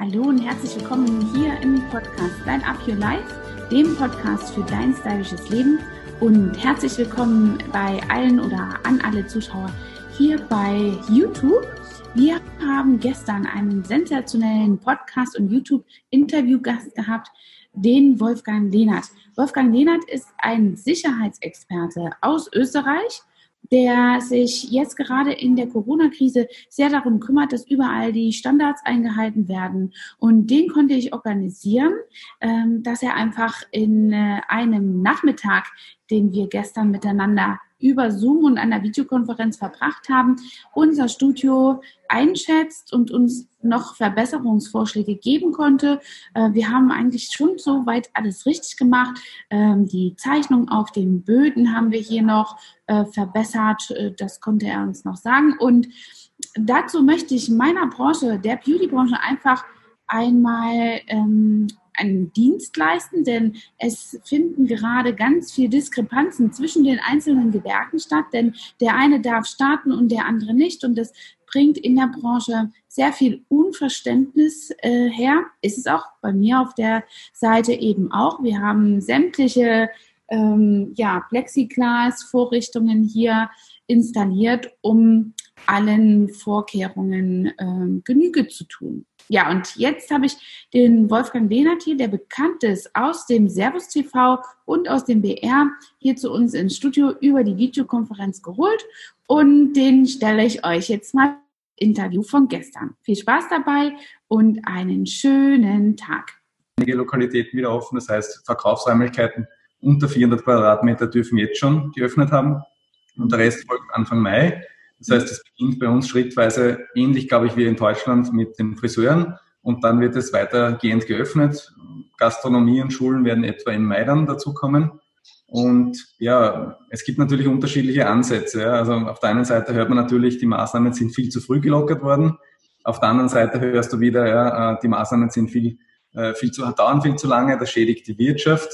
Hallo und herzlich willkommen hier im Podcast Line Up Your Life, dem Podcast für dein stylisches Leben. Und herzlich willkommen bei allen oder an alle Zuschauer hier bei YouTube. Wir haben gestern einen sensationellen Podcast und YouTube-Interview-Gast gehabt, den Wolfgang Lehnert. Wolfgang Lehnert ist ein Sicherheitsexperte aus Österreich der sich jetzt gerade in der Corona-Krise sehr darum kümmert, dass überall die Standards eingehalten werden. Und den konnte ich organisieren, ähm, dass er einfach in äh, einem Nachmittag, den wir gestern miteinander über Zoom und einer Videokonferenz verbracht haben, unser Studio einschätzt und uns noch Verbesserungsvorschläge geben konnte. Äh, wir haben eigentlich schon soweit alles richtig gemacht. Ähm, die Zeichnung auf den Böden haben wir hier noch äh, verbessert. Äh, das konnte er uns noch sagen. Und dazu möchte ich meiner Branche, der Beauty-Branche, einfach einmal ähm, einen Dienst leisten, denn es finden gerade ganz viele Diskrepanzen zwischen den einzelnen Gewerken statt, denn der eine darf starten und der andere nicht und das bringt in der Branche sehr viel Unverständnis äh, her. Ist es auch bei mir auf der Seite eben auch. Wir haben sämtliche ähm, ja, Plexiglas-Vorrichtungen hier installiert, um allen Vorkehrungen ähm, Genüge zu tun. Ja, und jetzt habe ich den Wolfgang Lehnert hier, der bekannt ist aus dem Servus TV und aus dem BR, hier zu uns ins Studio über die Videokonferenz geholt. Und den stelle ich euch jetzt mal Interview von gestern. Viel Spaß dabei und einen schönen Tag. Einige Lokalitäten wieder offen, das heißt Verkaufsräumlichkeiten unter 400 Quadratmeter dürfen jetzt schon geöffnet haben und der Rest folgt Anfang Mai. Das heißt, es beginnt bei uns schrittweise ähnlich, glaube ich, wie in Deutschland mit den Friseuren und dann wird es weitergehend geöffnet. Gastronomie und Schulen werden etwa im Mai dann dazukommen. Und ja, es gibt natürlich unterschiedliche Ansätze. Also auf der einen Seite hört man natürlich, die Maßnahmen sind viel zu früh gelockert worden. Auf der anderen Seite hörst du wieder, ja, äh, die Maßnahmen sind viel, äh, viel zu, dauern viel zu lange, das schädigt die Wirtschaft.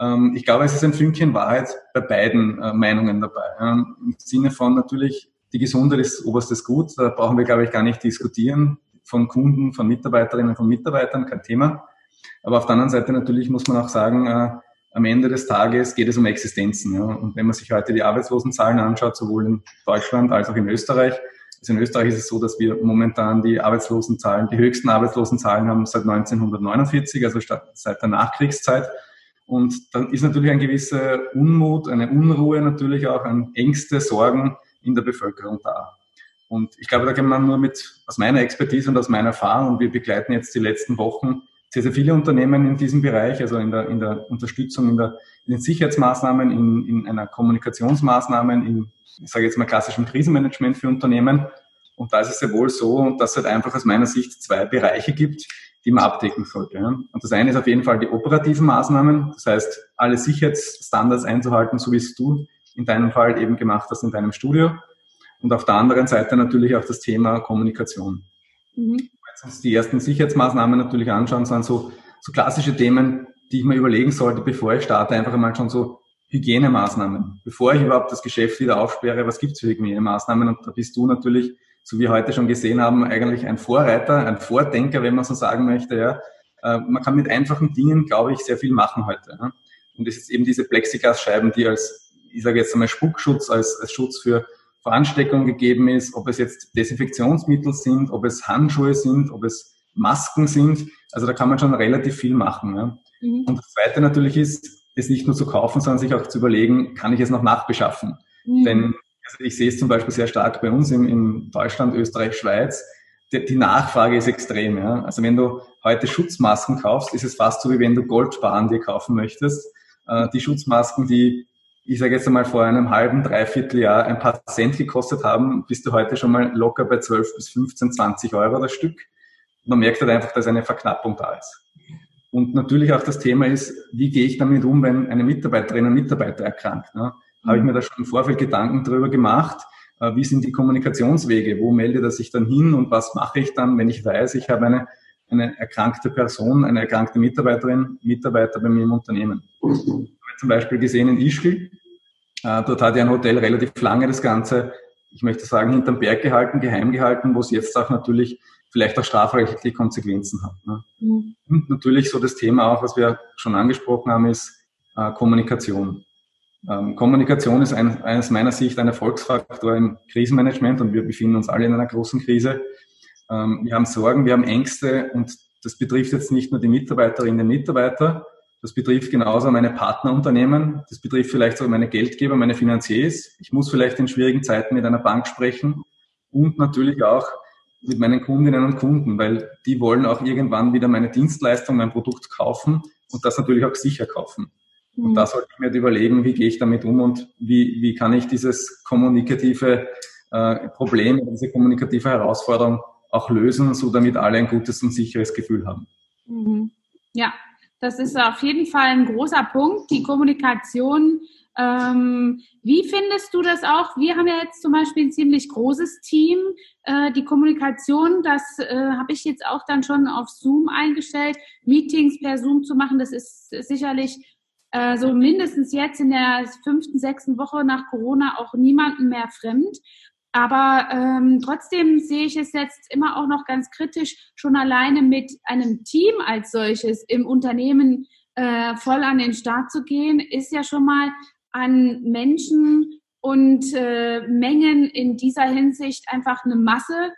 Ähm, ich glaube, es ist ein Fünkchen Wahrheit bei beiden äh, Meinungen dabei. Im Sinne von natürlich, die Gesundheit ist oberstes Gut, da brauchen wir, glaube ich, gar nicht diskutieren. Von Kunden, von Mitarbeiterinnen, von Mitarbeitern, kein Thema. Aber auf der anderen Seite natürlich muss man auch sagen, äh, am Ende des Tages geht es um Existenzen. Ja. Und wenn man sich heute die Arbeitslosenzahlen anschaut, sowohl in Deutschland als auch in Österreich, also in Österreich ist es so, dass wir momentan die Arbeitslosenzahlen, die höchsten Arbeitslosenzahlen haben seit 1949, also seit der Nachkriegszeit. Und dann ist natürlich ein gewisser Unmut, eine Unruhe natürlich auch, ein Ängste, Sorgen in der Bevölkerung da. Und ich glaube, da kann man nur mit, aus meiner Expertise und aus meiner Erfahrung, und wir begleiten jetzt die letzten Wochen sehr, sehr viele Unternehmen in diesem Bereich, also in der, in der Unterstützung, in, der, in den Sicherheitsmaßnahmen, in, in einer Kommunikationsmaßnahmen, in, ich sage jetzt mal klassischem Krisenmanagement für Unternehmen. Und da ist es sehr wohl so, dass es halt einfach aus meiner Sicht zwei Bereiche gibt, die man abdecken sollte. Ja. Und das eine ist auf jeden Fall die operativen Maßnahmen, das heißt, alle Sicherheitsstandards einzuhalten, so wie es du in deinem Fall eben gemacht hast in deinem Studio. Und auf der anderen Seite natürlich auch das Thema Kommunikation. Mhm. Wenn wir uns die ersten Sicherheitsmaßnahmen natürlich anschauen, sind so, so klassische Themen, die ich mir überlegen sollte, bevor ich starte, einfach einmal schon so Hygienemaßnahmen. Bevor ich überhaupt das Geschäft wieder aufsperre, was gibt es für Hygienemaßnahmen? Und da bist du natürlich so wie wir heute schon gesehen haben, eigentlich ein Vorreiter, ein Vordenker, wenn man so sagen möchte. Ja. Äh, man kann mit einfachen Dingen, glaube ich, sehr viel machen heute. Und es ist eben diese Plexiglasscheiben, die als, ich sage jetzt einmal Spuckschutz, als, als Schutz für vor Ansteckung gegeben ist, ob es jetzt Desinfektionsmittel sind, ob es Handschuhe sind, ob es Masken sind. Also da kann man schon relativ viel machen. Ja. Mhm. Und das Zweite natürlich ist, es nicht nur zu kaufen, sondern sich auch zu überlegen, kann ich es noch nachbeschaffen? Mhm. Denn also ich sehe es zum Beispiel sehr stark bei uns in, in Deutschland, Österreich, Schweiz. Die, die, Nachfrage ist extrem. Ja? Also wenn du heute Schutzmasken kaufst, ist es fast so, wie wenn du Goldsparen dir kaufen möchtest. Äh, die Schutzmasken, die ich sage jetzt einmal vor einem halben, dreiviertel Jahr ein paar Cent gekostet haben, bist du heute schon mal locker bei 12 bis 15, 20 Euro das Stück. Man merkt halt einfach, dass eine Verknappung da ist. Und natürlich auch das Thema ist, wie gehe ich damit um, wenn eine Mitarbeiterin, ein Mitarbeiter erkrankt. Ne? habe ich mir da schon im Vorfeld Gedanken darüber gemacht, äh, wie sind die Kommunikationswege, wo meldet er sich dann hin und was mache ich dann, wenn ich weiß, ich habe eine, eine erkrankte Person, eine erkrankte Mitarbeiterin, Mitarbeiter bei mir im Unternehmen. Zum Beispiel gesehen in Ischgl, äh, dort hat ja ein Hotel relativ lange das Ganze, ich möchte sagen, hinterm Berg gehalten, geheim gehalten, wo es jetzt auch natürlich vielleicht auch strafrechtliche Konsequenzen hat. Ne? Mhm. Und natürlich so das Thema auch, was wir schon angesprochen haben, ist äh, Kommunikation. Ähm, Kommunikation ist ein, aus meiner Sicht ein Erfolgsfaktor im Krisenmanagement und wir befinden uns alle in einer großen Krise. Ähm, wir haben Sorgen, wir haben Ängste und das betrifft jetzt nicht nur die Mitarbeiterinnen und Mitarbeiter, das betrifft genauso meine Partnerunternehmen, das betrifft vielleicht sogar meine Geldgeber, meine Finanziers. Ich muss vielleicht in schwierigen Zeiten mit einer Bank sprechen und natürlich auch mit meinen Kundinnen und Kunden, weil die wollen auch irgendwann wieder meine Dienstleistung, mein Produkt kaufen und das natürlich auch sicher kaufen. Und mhm. da sollte ich mir überlegen, wie gehe ich damit um und wie, wie kann ich dieses kommunikative äh, Problem, diese kommunikative Herausforderung auch lösen, so damit alle ein gutes und sicheres Gefühl haben. Mhm. Ja, das ist auf jeden Fall ein großer Punkt, die Kommunikation ähm, wie findest du das auch? Wir haben ja jetzt zum Beispiel ein ziemlich großes Team. Äh, die Kommunikation, das äh, habe ich jetzt auch dann schon auf Zoom eingestellt. Meetings per Zoom zu machen, das ist sicherlich äh, so mindestens jetzt in der fünften, sechsten Woche nach Corona auch niemandem mehr fremd. Aber ähm, trotzdem sehe ich es jetzt immer auch noch ganz kritisch, schon alleine mit einem Team als solches im Unternehmen äh, voll an den Start zu gehen, ist ja schon mal an Menschen und äh, Mengen in dieser Hinsicht einfach eine Masse,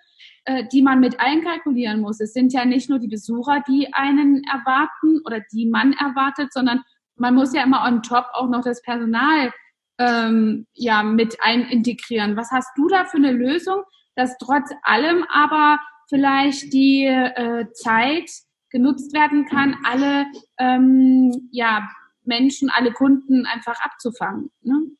äh, die man mit einkalkulieren muss. Es sind ja nicht nur die Besucher, die einen erwarten oder die man erwartet, sondern man muss ja immer on top auch noch das Personal ähm, ja mit einintegrieren. Was hast du da für eine Lösung, dass trotz allem aber vielleicht die äh, Zeit genutzt werden kann, alle ähm, ja Menschen, alle Kunden einfach abzufangen. Ne?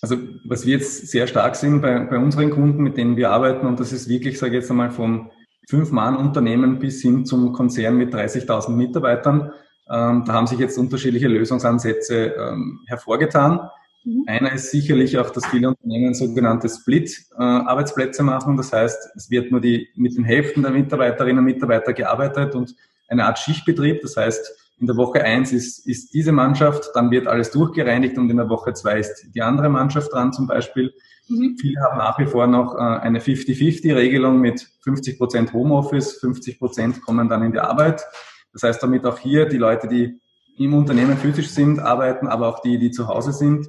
Also was wir jetzt sehr stark sind bei, bei unseren Kunden, mit denen wir arbeiten, und das ist wirklich, sage ich jetzt einmal, vom Fünf-Mann-Unternehmen bis hin zum Konzern mit 30.000 Mitarbeitern. Ähm, da haben sich jetzt unterschiedliche Lösungsansätze ähm, hervorgetan. Mhm. Einer ist sicherlich auch, dass viele Unternehmen sogenannte Split-Arbeitsplätze äh, machen. Das heißt, es wird nur die, mit den Hälften der Mitarbeiterinnen und Mitarbeiter gearbeitet und eine Art Schichtbetrieb. Das heißt, in der Woche eins ist, ist diese Mannschaft, dann wird alles durchgereinigt und in der Woche zwei ist die andere Mannschaft dran zum Beispiel. Mhm. Viele haben nach wie vor noch äh, eine 50-50-Regelung mit 50 Prozent Homeoffice, 50 Prozent kommen dann in die Arbeit. Das heißt damit auch hier die Leute, die im Unternehmen physisch sind, arbeiten, aber auch die, die zu Hause sind.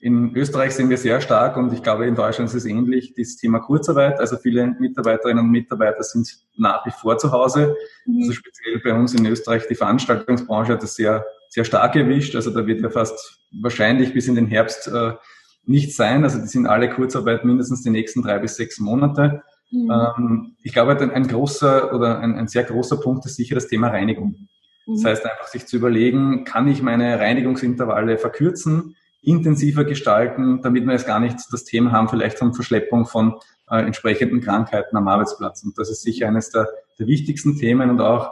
In Österreich sind wir sehr stark und ich glaube, in Deutschland ist es ähnlich, das Thema Kurzarbeit. Also viele Mitarbeiterinnen und Mitarbeiter sind nach wie vor zu Hause. Mhm. Also speziell bei uns in Österreich die Veranstaltungsbranche hat das sehr, sehr stark erwischt. Also da wird ja fast wahrscheinlich bis in den Herbst äh, nichts sein. Also die sind alle Kurzarbeit mindestens die nächsten drei bis sechs Monate. Mhm. Ähm, ich glaube, ein, ein großer oder ein, ein sehr großer Punkt ist sicher das Thema Reinigung. Das mhm. heißt einfach sich zu überlegen, kann ich meine Reinigungsintervalle verkürzen? intensiver gestalten, damit wir jetzt gar nicht das Thema haben, vielleicht von Verschleppung von äh, entsprechenden Krankheiten am Arbeitsplatz. Und das ist sicher eines der, der wichtigsten Themen und auch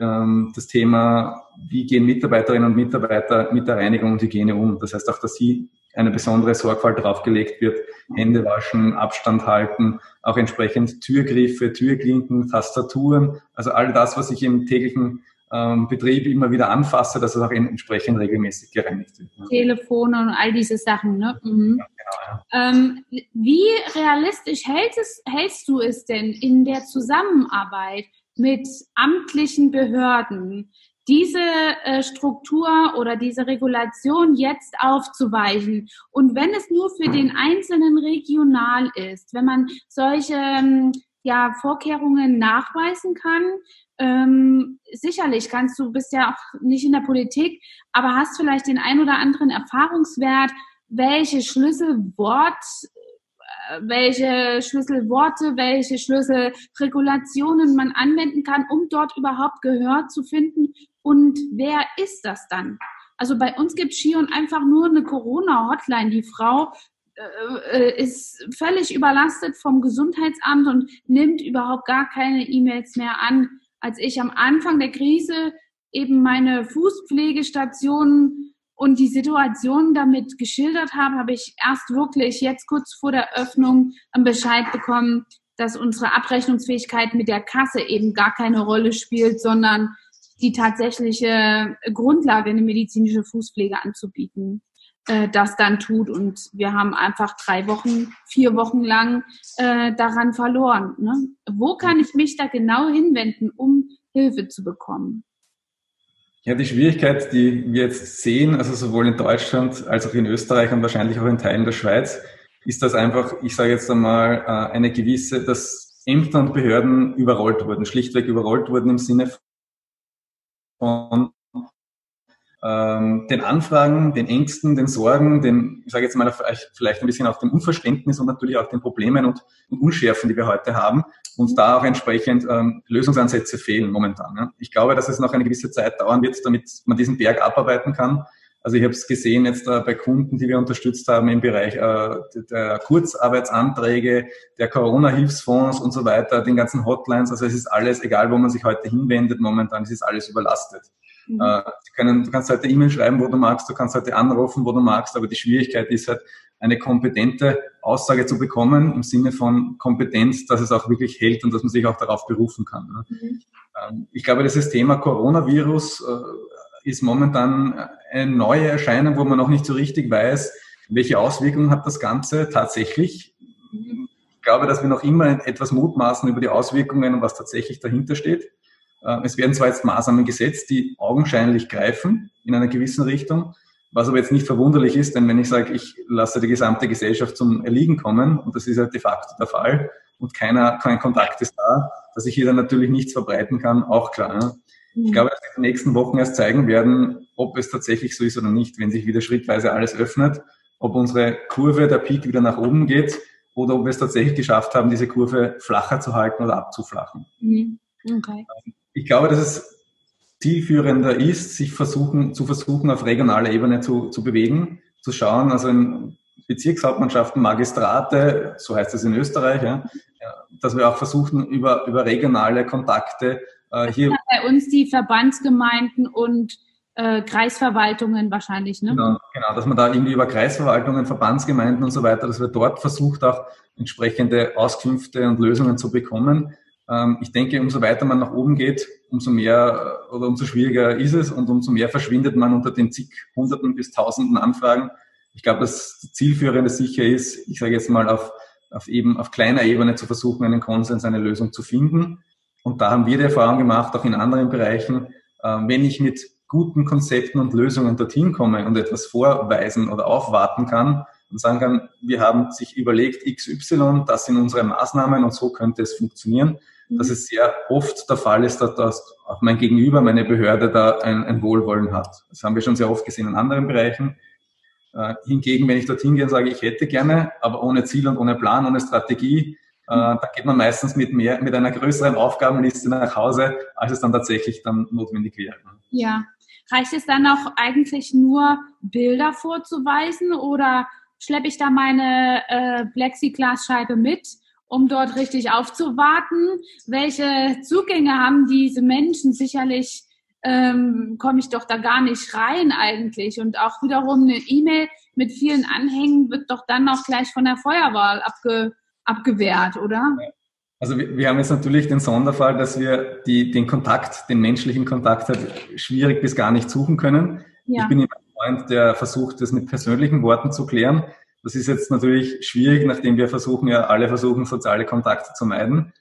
ähm, das Thema, wie gehen Mitarbeiterinnen und Mitarbeiter mit der Reinigung und Hygiene um. Das heißt auch, dass hier eine besondere Sorgfalt draufgelegt wird, Hände waschen, Abstand halten, auch entsprechend Türgriffe, Türklinken, Tastaturen, also all das, was ich im täglichen ähm, Betrieb immer wieder anfasse, dass es auch entsprechend regelmäßig gereinigt wird. Ne? Telefone und all diese Sachen. Ne? Mhm. Ja, genau, ja. Ähm, wie realistisch hältst, es, hältst du es denn in der Zusammenarbeit mit amtlichen Behörden? diese äh, Struktur oder diese Regulation jetzt aufzuweichen. Und wenn es nur für den Einzelnen regional ist, wenn man solche ähm, ja, Vorkehrungen nachweisen kann, ähm, sicherlich kannst du, bist ja auch nicht in der Politik, aber hast vielleicht den ein oder anderen Erfahrungswert, welche Schlüsselwort, äh, welche Schlüsselworte, welche Schlüsselregulationen man anwenden kann, um dort überhaupt Gehör zu finden. Und wer ist das dann? Also bei uns gibt Shion einfach nur eine Corona-Hotline. Die Frau äh, äh, ist völlig überlastet vom Gesundheitsamt und nimmt überhaupt gar keine E-Mails mehr an als ich am Anfang der Krise eben meine Fußpflegestation und die Situation damit geschildert habe, habe ich erst wirklich jetzt kurz vor der Öffnung Bescheid bekommen, dass unsere Abrechnungsfähigkeit mit der Kasse eben gar keine Rolle spielt, sondern die tatsächliche Grundlage, eine medizinische Fußpflege anzubieten. Äh, das dann tut. Und wir haben einfach drei Wochen, vier Wochen lang äh, daran verloren. Ne? Wo kann ich mich da genau hinwenden, um Hilfe zu bekommen? Ja, die Schwierigkeit, die wir jetzt sehen, also sowohl in Deutschland als auch in Österreich und wahrscheinlich auch in Teilen der Schweiz, ist das einfach, ich sage jetzt einmal, äh, eine gewisse, dass Ämter und Behörden überrollt wurden, schlichtweg überrollt wurden im Sinne von ähm, den Anfragen, den Ängsten, den Sorgen, den, ich sage jetzt mal vielleicht ein bisschen auch dem Unverständnis und natürlich auch den Problemen und, und Unschärfen, die wir heute haben, und da auch entsprechend ähm, Lösungsansätze fehlen momentan. Ne? Ich glaube, dass es noch eine gewisse Zeit dauern wird, damit man diesen Berg abarbeiten kann. Also ich habe es gesehen jetzt äh, bei Kunden, die wir unterstützt haben im Bereich äh, der Kurzarbeitsanträge, der Corona-Hilfsfonds und so weiter, den ganzen Hotlines. Also es ist alles, egal wo man sich heute hinwendet, momentan es ist alles überlastet. Mhm. Äh, können, du kannst heute E-Mail schreiben, wo du magst, du kannst heute anrufen, wo du magst, aber die Schwierigkeit ist halt, eine kompetente Aussage zu bekommen, im Sinne von Kompetenz, dass es auch wirklich hält und dass man sich auch darauf berufen kann. Ne? Mhm. Ähm, ich glaube, dieses Thema Coronavirus äh, ist momentan eine neue Erscheinung, wo man noch nicht so richtig weiß, welche Auswirkungen hat das Ganze tatsächlich. Ich glaube, dass wir noch immer etwas mutmaßen über die Auswirkungen und was tatsächlich dahinter steht. Äh, es werden zwar jetzt Maßnahmen gesetzt, die augenscheinlich greifen in einer gewissen Richtung, was aber jetzt nicht verwunderlich ist, denn wenn ich sage, ich lasse die gesamte Gesellschaft zum Erliegen kommen, und das ist ja de facto der Fall, und keiner, kein Kontakt ist da, dass ich hier dann natürlich nichts verbreiten kann, auch klar. Ne? Ich glaube, dass die nächsten Wochen erst zeigen werden, ob es tatsächlich so ist oder nicht, wenn sich wieder schrittweise alles öffnet, ob unsere Kurve, der Peak wieder nach oben geht oder ob wir es tatsächlich geschafft haben, diese Kurve flacher zu halten oder abzuflachen. Mhm. Okay. Ich glaube, dass es zielführender ist, sich versuchen, zu versuchen, auf regionaler Ebene zu, zu bewegen, zu schauen, also in Bezirkshauptmannschaften, Magistrate, so heißt es in Österreich, ja, dass wir auch versuchen, über, über regionale Kontakte äh, hier. Bei uns die Verbandsgemeinden und äh, Kreisverwaltungen wahrscheinlich, ne? Genau, genau, dass man da irgendwie über Kreisverwaltungen, Verbandsgemeinden und so weiter, dass wir dort versucht auch entsprechende Auskünfte und Lösungen zu bekommen. Ähm, ich denke, umso weiter man nach oben geht, umso mehr äh, oder umso schwieriger ist es und umso mehr verschwindet man unter den zig Hunderten bis Tausenden Anfragen. Ich glaube, das Zielführende sicher ist, ich sage jetzt mal auf, auf eben auf kleiner Ebene zu versuchen, einen Konsens, eine Lösung zu finden. Und da haben wir die Erfahrung gemacht, auch in anderen Bereichen, äh, wenn ich mit guten Konzepten und Lösungen dorthin komme und etwas vorweisen oder aufwarten kann und sagen kann, wir haben sich überlegt XY, das sind unsere Maßnahmen und so könnte es funktionieren, dass es sehr oft der Fall ist, dass auch mein Gegenüber, meine Behörde da ein, ein Wohlwollen hat. Das haben wir schon sehr oft gesehen in anderen Bereichen. Äh, hingegen, wenn ich dorthin gehe und sage, ich hätte gerne, aber ohne Ziel und ohne Plan, ohne Strategie, äh, da geht man meistens mit mehr, mit einer größeren Aufgabenliste nach Hause, als es dann tatsächlich dann notwendig wäre. Ja. Reicht es dann auch eigentlich nur, Bilder vorzuweisen oder schleppe ich da meine äh, Plexiglasscheibe mit? Um dort richtig aufzuwarten. Welche Zugänge haben diese Menschen? Sicherlich ähm, komme ich doch da gar nicht rein eigentlich. Und auch wiederum eine E-Mail mit vielen Anhängen wird doch dann auch gleich von der Feuerwahl abge, abgewehrt, oder? Also wir, wir haben jetzt natürlich den Sonderfall, dass wir die, den Kontakt, den menschlichen Kontakt halt schwierig bis gar nicht suchen können. Ja. Ich bin immer ein Freund, der versucht, das mit persönlichen Worten zu klären. Das ist jetzt natürlich schwierig, nachdem wir versuchen, ja alle versuchen, soziale Kontakte zu meiden.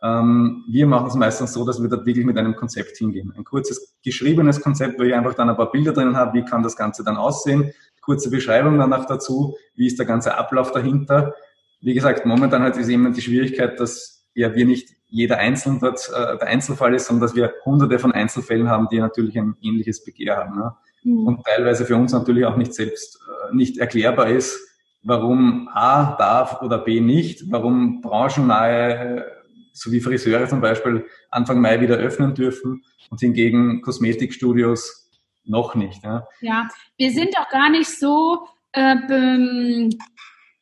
Ähm, wir machen es meistens so, dass wir da wirklich mit einem Konzept hingehen. Ein kurzes geschriebenes Konzept, wo ich einfach dann ein paar Bilder drinnen habe, wie kann das Ganze dann aussehen, kurze Beschreibung danach dazu, wie ist der ganze Ablauf dahinter. Wie gesagt, momentan hat es immer die Schwierigkeit, dass ja wir nicht jeder Einzelne dort äh, der Einzelfall ist, sondern dass wir hunderte von Einzelfällen haben, die natürlich ein ähnliches Begehr haben. Ne? Mhm. Und teilweise für uns natürlich auch nicht selbst äh, nicht erklärbar ist, warum A darf oder B nicht, warum branchennahe, so wie Friseure zum Beispiel, Anfang Mai wieder öffnen dürfen und hingegen Kosmetikstudios noch nicht. Ja, ja wir sind doch gar nicht so, äh,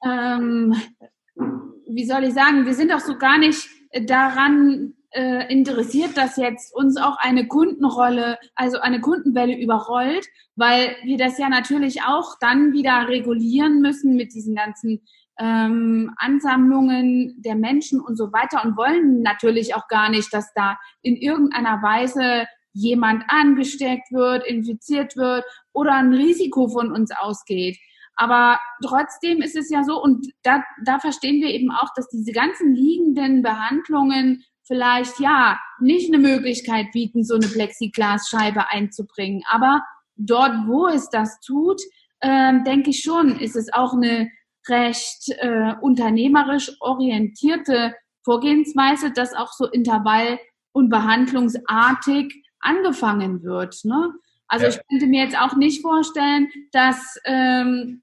ähm, wie soll ich sagen, wir sind doch so gar nicht daran äh, interessiert, dass jetzt uns auch eine Kundenrolle, also eine Kundenwelle überrollt, weil wir das ja natürlich auch dann wieder regulieren müssen mit diesen ganzen ähm, Ansammlungen der Menschen und so weiter und wollen natürlich auch gar nicht, dass da in irgendeiner Weise jemand angesteckt wird, infiziert wird oder ein Risiko von uns ausgeht. Aber trotzdem ist es ja so, und da, da verstehen wir eben auch, dass diese ganzen liegenden Behandlungen vielleicht ja nicht eine Möglichkeit bieten, so eine Plexiglasscheibe einzubringen. Aber dort, wo es das tut, äh, denke ich schon, ist es auch eine recht äh, unternehmerisch orientierte Vorgehensweise, dass auch so Intervall- und behandlungsartig angefangen wird. Ne? Also ja. ich könnte mir jetzt auch nicht vorstellen, dass ähm,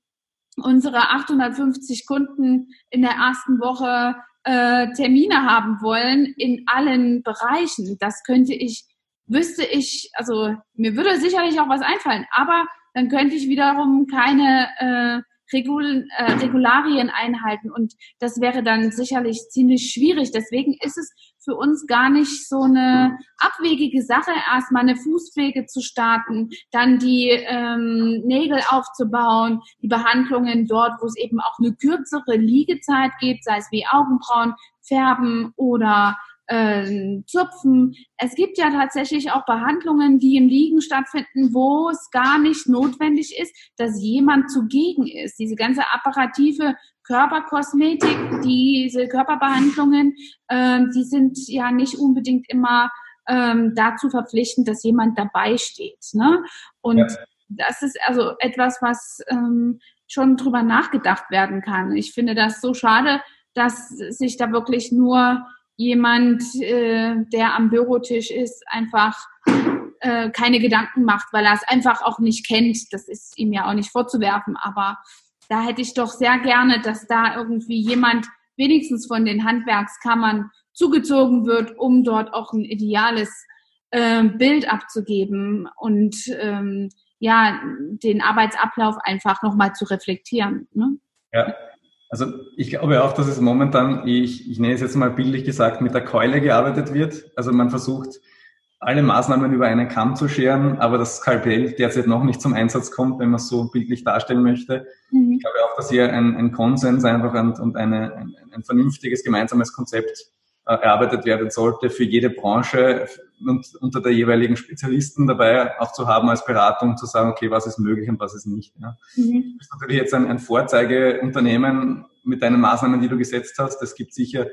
unsere 850 Kunden in der ersten Woche äh, Termine haben wollen in allen Bereichen. Das könnte ich, wüsste ich, also mir würde sicherlich auch was einfallen, aber dann könnte ich wiederum keine äh, Regul äh, Regularien einhalten und das wäre dann sicherlich ziemlich schwierig. Deswegen ist es für uns gar nicht so eine abwegige Sache, erstmal eine Fußwege zu starten, dann die ähm, Nägel aufzubauen, die Behandlungen dort, wo es eben auch eine kürzere Liegezeit gibt, sei es wie Augenbrauen, Färben oder äh, Zupfen. Es gibt ja tatsächlich auch Behandlungen, die im Liegen stattfinden, wo es gar nicht notwendig ist, dass jemand zugegen ist. Diese ganze apparative Körperkosmetik, diese Körperbehandlungen, ähm, die sind ja nicht unbedingt immer ähm, dazu verpflichtend, dass jemand dabei steht. Ne? Und ja. das ist also etwas, was ähm, schon drüber nachgedacht werden kann. Ich finde das so schade, dass sich da wirklich nur jemand, äh, der am Bürotisch ist, einfach äh, keine Gedanken macht, weil er es einfach auch nicht kennt. Das ist ihm ja auch nicht vorzuwerfen. Aber da hätte ich doch sehr gerne, dass da irgendwie jemand wenigstens von den Handwerkskammern zugezogen wird, um dort auch ein ideales äh, Bild abzugeben und ähm, ja, den Arbeitsablauf einfach nochmal zu reflektieren. Ne? Ja, also ich glaube auch, dass es momentan, ich, ich nenne es jetzt mal bildlich gesagt, mit der Keule gearbeitet wird. Also man versucht, alle Maßnahmen über einen Kamm zu scheren, aber das Skalpell derzeit noch nicht zum Einsatz kommt, wenn man es so bildlich darstellen möchte. Mhm. Ich glaube auch, dass hier ein, ein Konsens einfach und, und eine, ein, ein vernünftiges gemeinsames Konzept erarbeitet werden sollte für jede Branche und unter der jeweiligen Spezialisten dabei auch zu haben als Beratung, zu sagen, okay, was ist möglich und was ist nicht. Ja. Mhm. Du bist natürlich jetzt ein, ein Vorzeigeunternehmen mit deinen Maßnahmen, die du gesetzt hast. Es gibt sicher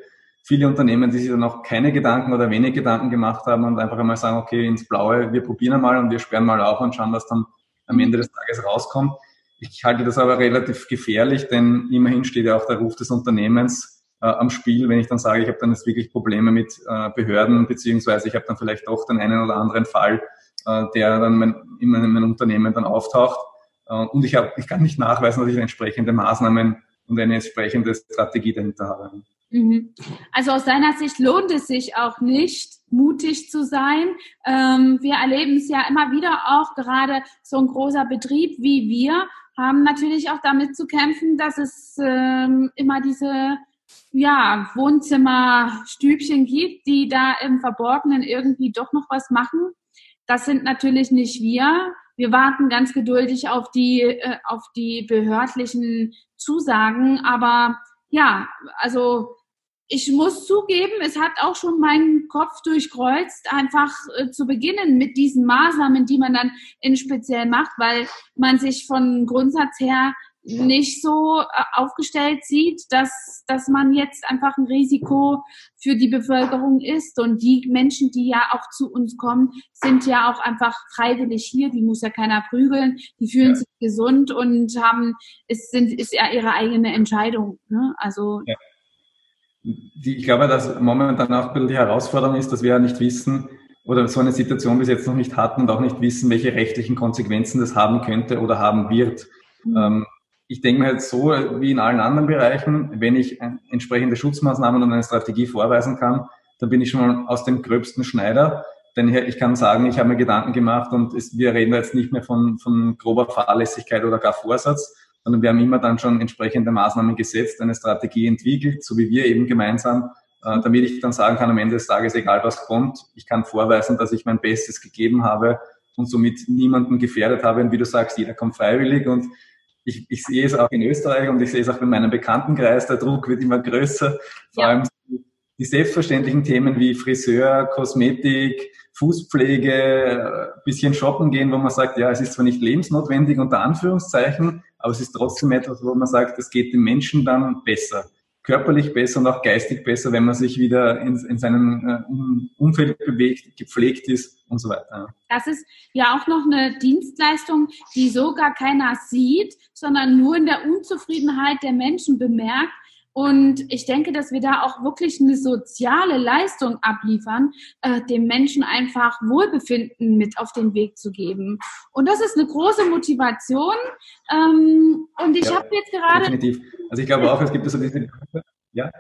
viele Unternehmen, die sich da noch keine Gedanken oder wenig Gedanken gemacht haben und einfach einmal sagen, okay, ins Blaue, wir probieren einmal und wir sperren mal auf und schauen, was dann am Ende des Tages rauskommt. Ich halte das aber relativ gefährlich, denn immerhin steht ja auch der Ruf des Unternehmens äh, am Spiel, wenn ich dann sage, ich habe dann jetzt wirklich Probleme mit äh, Behörden, beziehungsweise ich habe dann vielleicht doch den einen oder anderen Fall, äh, der dann mein, in meinem Unternehmen dann auftaucht. Äh, und ich, hab, ich kann nicht nachweisen, dass ich entsprechende Maßnahmen und eine entsprechende Strategie dahinter habe. Mhm. Also aus deiner Sicht lohnt es sich auch nicht, mutig zu sein. Ähm, wir erleben es ja immer wieder auch, gerade so ein großer Betrieb wie wir haben natürlich auch damit zu kämpfen, dass es ähm, immer diese ja, Wohnzimmerstübchen gibt, die da im Verborgenen irgendwie doch noch was machen. Das sind natürlich nicht wir. Wir warten ganz geduldig auf die, äh, auf die behördlichen Zusagen. Aber ja, also ich muss zugeben, es hat auch schon meinen Kopf durchkreuzt, einfach äh, zu beginnen mit diesen Maßnahmen, die man dann in speziell macht, weil man sich von Grundsatz her nicht so äh, aufgestellt sieht, dass, dass man jetzt einfach ein Risiko für die Bevölkerung ist. Und die Menschen, die ja auch zu uns kommen, sind ja auch einfach freiwillig hier. Die muss ja keiner prügeln. Die fühlen ja. sich gesund und haben, es sind, ist ja ihre eigene Entscheidung. Ne? Also. Ja. Ich glaube, dass momentan auch ein bisschen die Herausforderung ist, dass wir ja nicht wissen, oder so eine Situation bis jetzt noch nicht hatten und auch nicht wissen, welche rechtlichen Konsequenzen das haben könnte oder haben wird. Mhm. Ähm, ich denke mir jetzt so, wie in allen anderen Bereichen, wenn ich entsprechende Schutzmaßnahmen und eine Strategie vorweisen kann, dann bin ich schon mal aus dem gröbsten Schneider. Denn ich kann sagen, ich habe mir Gedanken gemacht und es, wir reden jetzt nicht mehr von, von grober Fahrlässigkeit oder gar Vorsatz, sondern wir haben immer dann schon entsprechende Maßnahmen gesetzt, eine Strategie entwickelt, so wie wir eben gemeinsam, äh, damit ich dann sagen kann, am Ende des Tages, egal was kommt, ich kann vorweisen, dass ich mein Bestes gegeben habe und somit niemanden gefährdet habe. Und wie du sagst, jeder kommt freiwillig und ich, ich sehe es auch in Österreich und ich sehe es auch in meinem Bekanntenkreis, der Druck wird immer größer, vor ja. allem die selbstverständlichen Themen wie Friseur, Kosmetik, Fußpflege, bisschen shoppen gehen, wo man sagt, ja, es ist zwar nicht lebensnotwendig unter Anführungszeichen, aber es ist trotzdem etwas, wo man sagt, es geht dem Menschen dann besser körperlich besser und auch geistig besser, wenn man sich wieder in, in seinem äh, Umfeld bewegt, gepflegt ist und so weiter. Das ist ja auch noch eine Dienstleistung, die so gar keiner sieht, sondern nur in der Unzufriedenheit der Menschen bemerkt, und ich denke, dass wir da auch wirklich eine soziale Leistung abliefern, äh, dem Menschen einfach Wohlbefinden mit auf den Weg zu geben. Und das ist eine große Motivation. Ähm, und ich ja, habe jetzt gerade. Definitiv. Also ich glaube auch, es gibt so diese. Ja.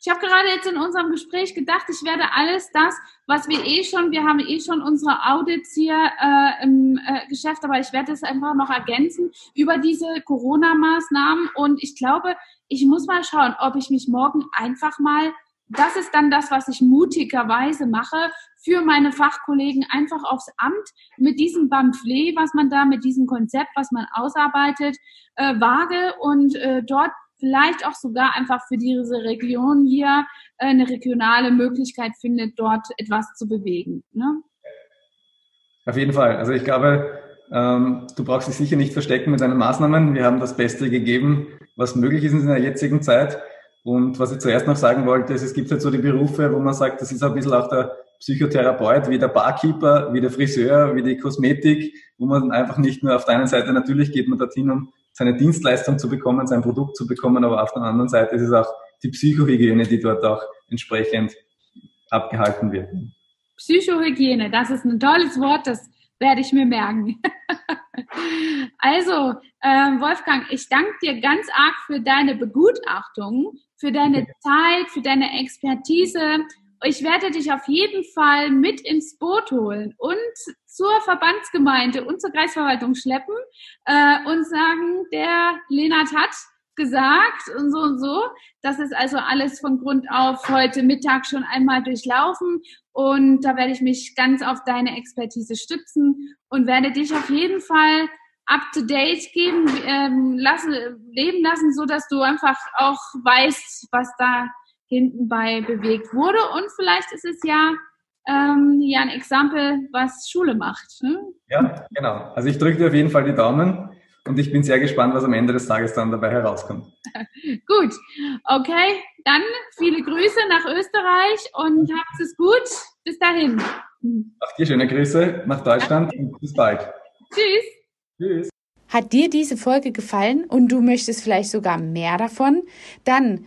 Ich habe gerade jetzt in unserem Gespräch gedacht, ich werde alles das, was wir eh schon, wir haben eh schon unsere Audits hier äh, im äh, Geschäft, aber ich werde es einfach noch ergänzen über diese Corona-Maßnahmen. Und ich glaube, ich muss mal schauen, ob ich mich morgen einfach mal, das ist dann das, was ich mutigerweise mache, für meine Fachkollegen einfach aufs Amt mit diesem Pamphlet, was man da, mit diesem Konzept, was man ausarbeitet, äh, wage und äh, dort vielleicht auch sogar einfach für diese Region hier äh, eine regionale Möglichkeit findet, dort etwas zu bewegen. Ne? Auf jeden Fall. Also ich glaube, ähm, du brauchst dich sicher nicht verstecken mit deinen Maßnahmen. Wir haben das Beste gegeben, was möglich ist in der jetzigen Zeit. Und was ich zuerst noch sagen wollte, ist, es gibt halt so die Berufe, wo man sagt, das ist ein bisschen auch der Psychotherapeut, wie der Barkeeper, wie der Friseur, wie die Kosmetik, wo man einfach nicht nur auf der einen Seite natürlich geht man dorthin, um seine Dienstleistung zu bekommen, sein Produkt zu bekommen, aber auf der anderen Seite ist es auch die Psychohygiene, die dort auch entsprechend abgehalten wird. Psychohygiene, das ist ein tolles Wort, das werde ich mir merken. also, äh, Wolfgang, ich danke dir ganz arg für deine Begutachtung, für deine Zeit, für deine Expertise. Ich werde dich auf jeden Fall mit ins Boot holen und zur Verbandsgemeinde und zur Kreisverwaltung schleppen äh, und sagen, der Lenat hat gesagt und so und so. Das ist also alles von Grund auf heute Mittag schon einmal durchlaufen und da werde ich mich ganz auf deine Expertise stützen und werde dich auf jeden Fall up to date geben, ähm, lassen, leben lassen, so dass du einfach auch weißt, was da hinten bei bewegt wurde. Und vielleicht ist es ja ähm, ja ein Exempel, was Schule macht. Ne? Ja, genau. Also ich drücke dir auf jeden Fall die Daumen. Und ich bin sehr gespannt, was am Ende des Tages dann dabei herauskommt. gut, okay, dann viele Grüße nach Österreich und habt es gut. Bis dahin. Auch dir schöne Grüße nach Deutschland und bis bald. Tschüss. Tschüss. Hat dir diese Folge gefallen und du möchtest vielleicht sogar mehr davon? Dann